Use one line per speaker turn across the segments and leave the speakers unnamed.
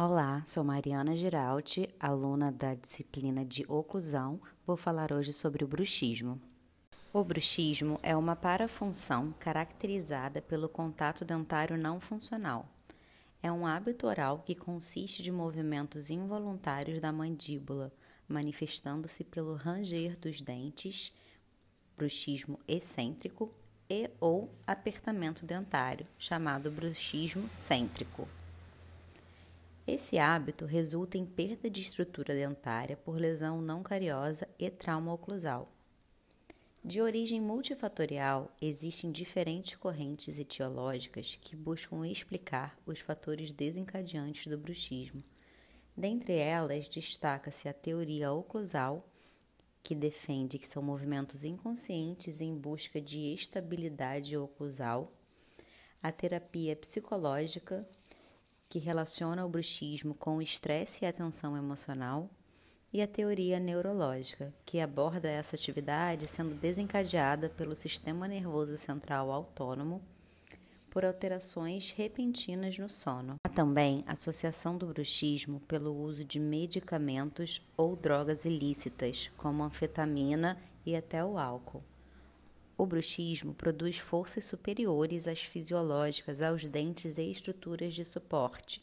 Olá, sou Mariana Giraldi, aluna da disciplina de oclusão. Vou falar hoje sobre o bruxismo. O bruxismo é uma parafunção caracterizada pelo contato dentário não funcional. É um hábito oral que consiste de movimentos involuntários da mandíbula, manifestando-se pelo ranger dos dentes, bruxismo excêntrico e ou apertamento dentário, chamado bruxismo cêntrico. Esse hábito resulta em perda de estrutura dentária por lesão não cariosa e trauma oclusal. De origem multifatorial, existem diferentes correntes etiológicas que buscam explicar os fatores desencadeantes do bruxismo. Dentre elas, destaca-se a teoria oclusal, que defende que são movimentos inconscientes em busca de estabilidade oclusal, a terapia psicológica, que relaciona o bruxismo com o estresse e a tensão emocional, e a teoria neurológica, que aborda essa atividade sendo desencadeada pelo sistema nervoso central autônomo por alterações repentinas no sono. Há também associação do bruxismo pelo uso de medicamentos ou drogas ilícitas, como anfetamina e até o álcool. O bruxismo produz forças superiores às fisiológicas aos dentes e estruturas de suporte.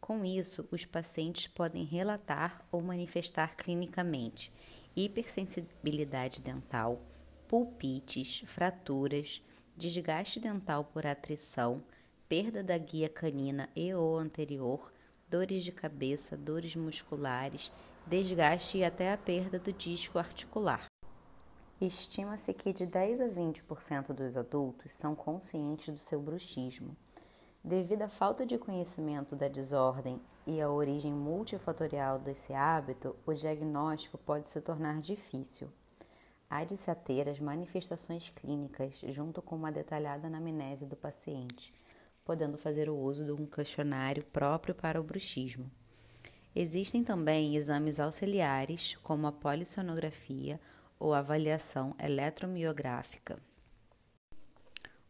Com isso, os pacientes podem relatar ou manifestar clinicamente hipersensibilidade dental, pulpites, fraturas, desgaste dental por atrição, perda da guia canina e ou anterior, dores de cabeça, dores musculares, desgaste e até a perda do disco articular. Estima-se que de 10 a 20% dos adultos são conscientes do seu bruxismo. Devido à falta de conhecimento da desordem e à origem multifatorial desse hábito, o diagnóstico pode se tornar difícil. Há de se ter as manifestações clínicas junto com uma detalhada anamnese do paciente, podendo fazer o uso de um questionário próprio para o bruxismo. Existem também exames auxiliares, como a polissonografia ou avaliação eletromiográfica.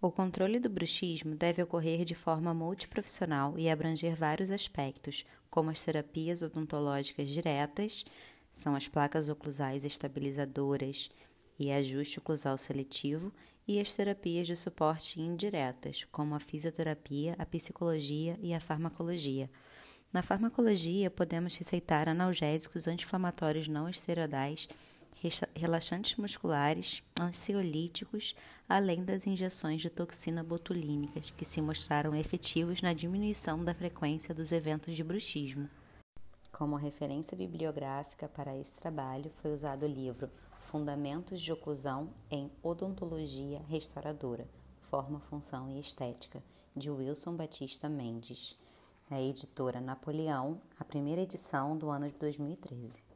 O controle do bruxismo deve ocorrer de forma multiprofissional e abranger vários aspectos, como as terapias odontológicas diretas, são as placas oclusais estabilizadoras e ajuste oclusal seletivo, e as terapias de suporte indiretas, como a fisioterapia, a psicologia e a farmacologia. Na farmacologia, podemos receitar analgésicos anti-inflamatórios não esteroidais relaxantes musculares, ansiolíticos, além das injeções de toxina botulínicas, que se mostraram efetivos na diminuição da frequência dos eventos de bruxismo. Como referência bibliográfica para esse trabalho foi usado o livro Fundamentos de Oclusão em Odontologia Restauradora, Forma, Função e Estética, de Wilson Batista Mendes, a editora Napoleão, a primeira edição do ano de 2013.